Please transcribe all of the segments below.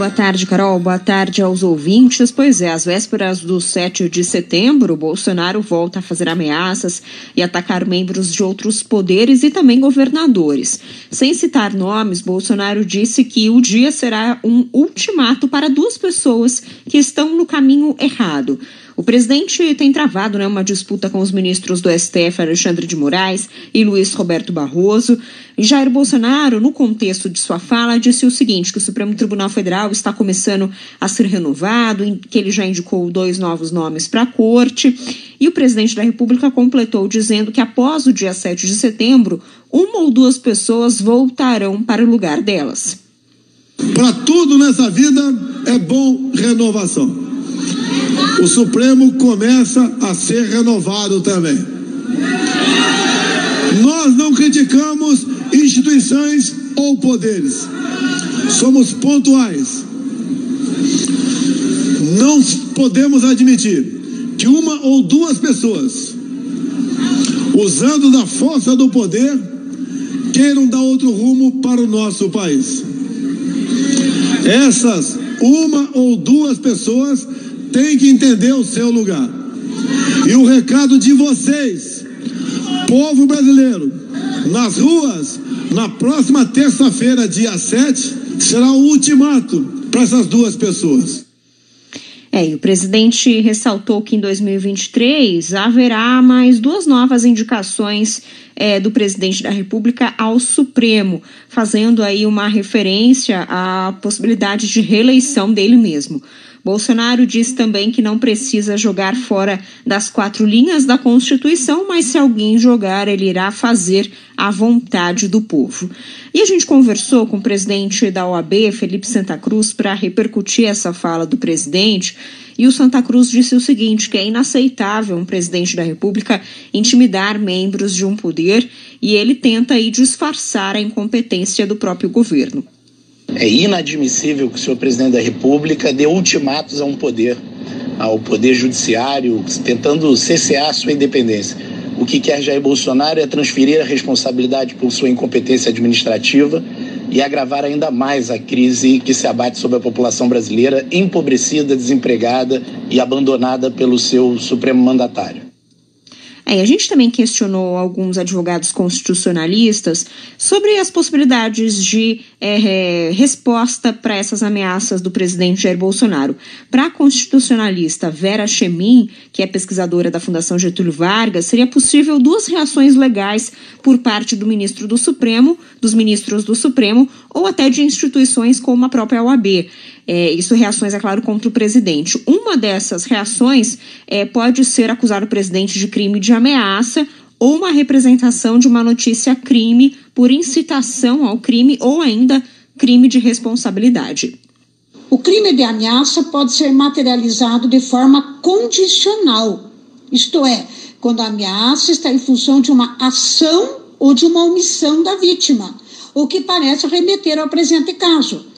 Boa tarde, Carol. Boa tarde aos ouvintes. Pois é, às vésperas do 7 de setembro, Bolsonaro volta a fazer ameaças e atacar membros de outros poderes e também governadores. Sem citar nomes, Bolsonaro disse que o dia será um ultimato para duas pessoas que estão no caminho errado. O presidente tem travado né, uma disputa com os ministros do STF, Alexandre de Moraes e Luiz Roberto Barroso. E Jair Bolsonaro, no contexto de sua fala, disse o seguinte: que o Supremo Tribunal Federal está começando a ser renovado, que ele já indicou dois novos nomes para a corte. E o presidente da República completou dizendo que após o dia 7 de setembro, uma ou duas pessoas voltarão para o lugar delas. Para tudo nessa vida é bom renovação o Supremo começa a ser renovado também. Nós não criticamos instituições ou poderes. Somos pontuais. Não podemos admitir que uma ou duas pessoas, usando da força do poder, queiram dar outro rumo para o nosso país. Essas uma ou duas pessoas tem que entender o seu lugar. E o recado de vocês, povo brasileiro, nas ruas, na próxima terça-feira, dia 7, será o ultimato para essas duas pessoas. É, e o presidente ressaltou que em 2023 haverá mais duas novas indicações é, do presidente da República ao Supremo, fazendo aí uma referência à possibilidade de reeleição dele mesmo. Bolsonaro diz também que não precisa jogar fora das quatro linhas da Constituição, mas se alguém jogar, ele irá fazer a vontade do povo. E a gente conversou com o presidente da OAB, Felipe Santa Cruz, para repercutir essa fala do presidente. E o Santa Cruz disse o seguinte: que é inaceitável um presidente da República intimidar membros de um poder e ele tenta aí disfarçar a incompetência do próprio governo. É inadmissível que o senhor presidente da República dê ultimatos a um poder, ao poder judiciário, tentando cessear sua independência. O que quer Jair Bolsonaro é transferir a responsabilidade por sua incompetência administrativa e agravar ainda mais a crise que se abate sobre a população brasileira, empobrecida, desempregada e abandonada pelo seu supremo mandatário. É, a gente também questionou alguns advogados constitucionalistas sobre as possibilidades de é, é resposta para essas ameaças do presidente Jair Bolsonaro. Para a constitucionalista Vera Chemin, que é pesquisadora da Fundação Getúlio Vargas, seria possível duas reações legais por parte do ministro do Supremo, dos ministros do Supremo, ou até de instituições como a própria OAB. É, isso reações, é claro, contra o presidente. Uma dessas reações é, pode ser acusar o presidente de crime de ameaça ou uma representação de uma notícia crime por incitação ao crime ou ainda crime de responsabilidade. O crime de ameaça pode ser materializado de forma condicional, isto é, quando a ameaça está em função de uma ação ou de uma omissão da vítima, o que parece remeter ao presente caso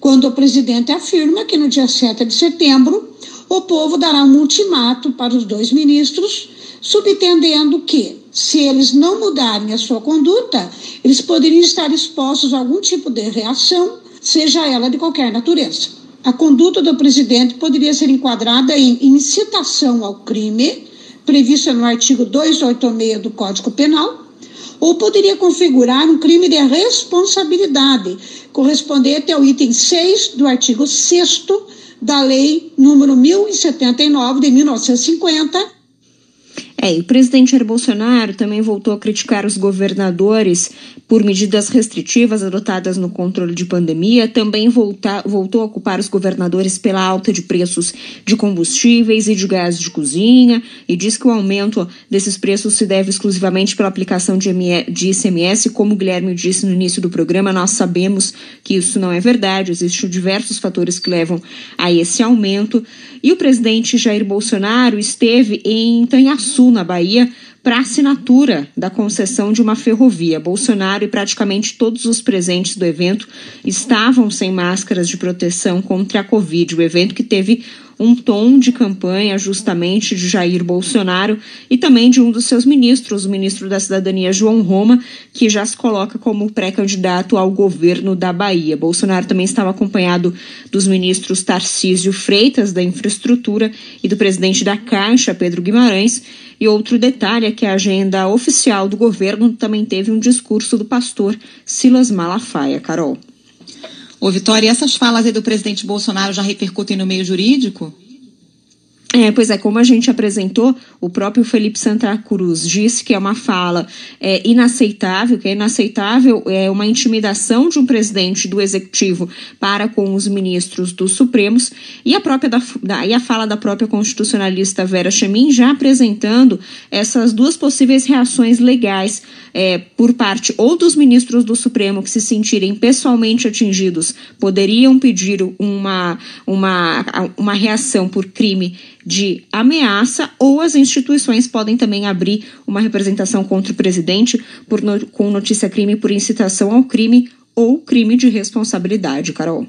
quando o presidente afirma que no dia 7 de setembro o povo dará um ultimato para os dois ministros, subentendendo que, se eles não mudarem a sua conduta, eles poderiam estar expostos a algum tipo de reação, seja ela de qualquer natureza. A conduta do presidente poderia ser enquadrada em incitação ao crime, prevista no artigo 286 do Código Penal, ou poderia configurar um crime de responsabilidade, correspondente ao item 6 do artigo 6 da Lei número 1079 de 1950, é, e o presidente Jair Bolsonaro também voltou a criticar os governadores por medidas restritivas adotadas no controle de pandemia, também volta, voltou a ocupar os governadores pela alta de preços de combustíveis e de gás de cozinha, e diz que o aumento desses preços se deve exclusivamente pela aplicação de, de ICMS. Como o Guilherme disse no início do programa, nós sabemos que isso não é verdade, existem diversos fatores que levam a esse aumento. E o presidente Jair Bolsonaro esteve em Tanhaçu, na Bahia, para assinatura da concessão de uma ferrovia. Bolsonaro e praticamente todos os presentes do evento estavam sem máscaras de proteção contra a Covid. O evento que teve um tom de campanha justamente de Jair Bolsonaro e também de um dos seus ministros, o ministro da Cidadania João Roma, que já se coloca como pré-candidato ao governo da Bahia. Bolsonaro também estava acompanhado dos ministros Tarcísio Freitas da Infraestrutura e do presidente da Caixa, Pedro Guimarães. E outro detalhe é que a agenda oficial do governo também teve um discurso do pastor Silas Malafaia. Carol. Ô, Vitória, essas falas aí do presidente Bolsonaro já repercutem no meio jurídico? É, pois é, como a gente apresentou, o próprio Felipe Santa Cruz disse que é uma fala é, inaceitável, que é inaceitável é uma intimidação de um presidente do executivo para com os ministros dos Supremos. E a própria da, da, e a fala da própria constitucionalista Vera Chemin já apresentando essas duas possíveis reações legais é, por parte ou dos ministros do Supremo que se sentirem pessoalmente atingidos poderiam pedir uma, uma, uma reação por crime de ameaça, ou as instituições podem também abrir uma representação contra o presidente por no, com notícia crime por incitação ao crime ou crime de responsabilidade, Carol.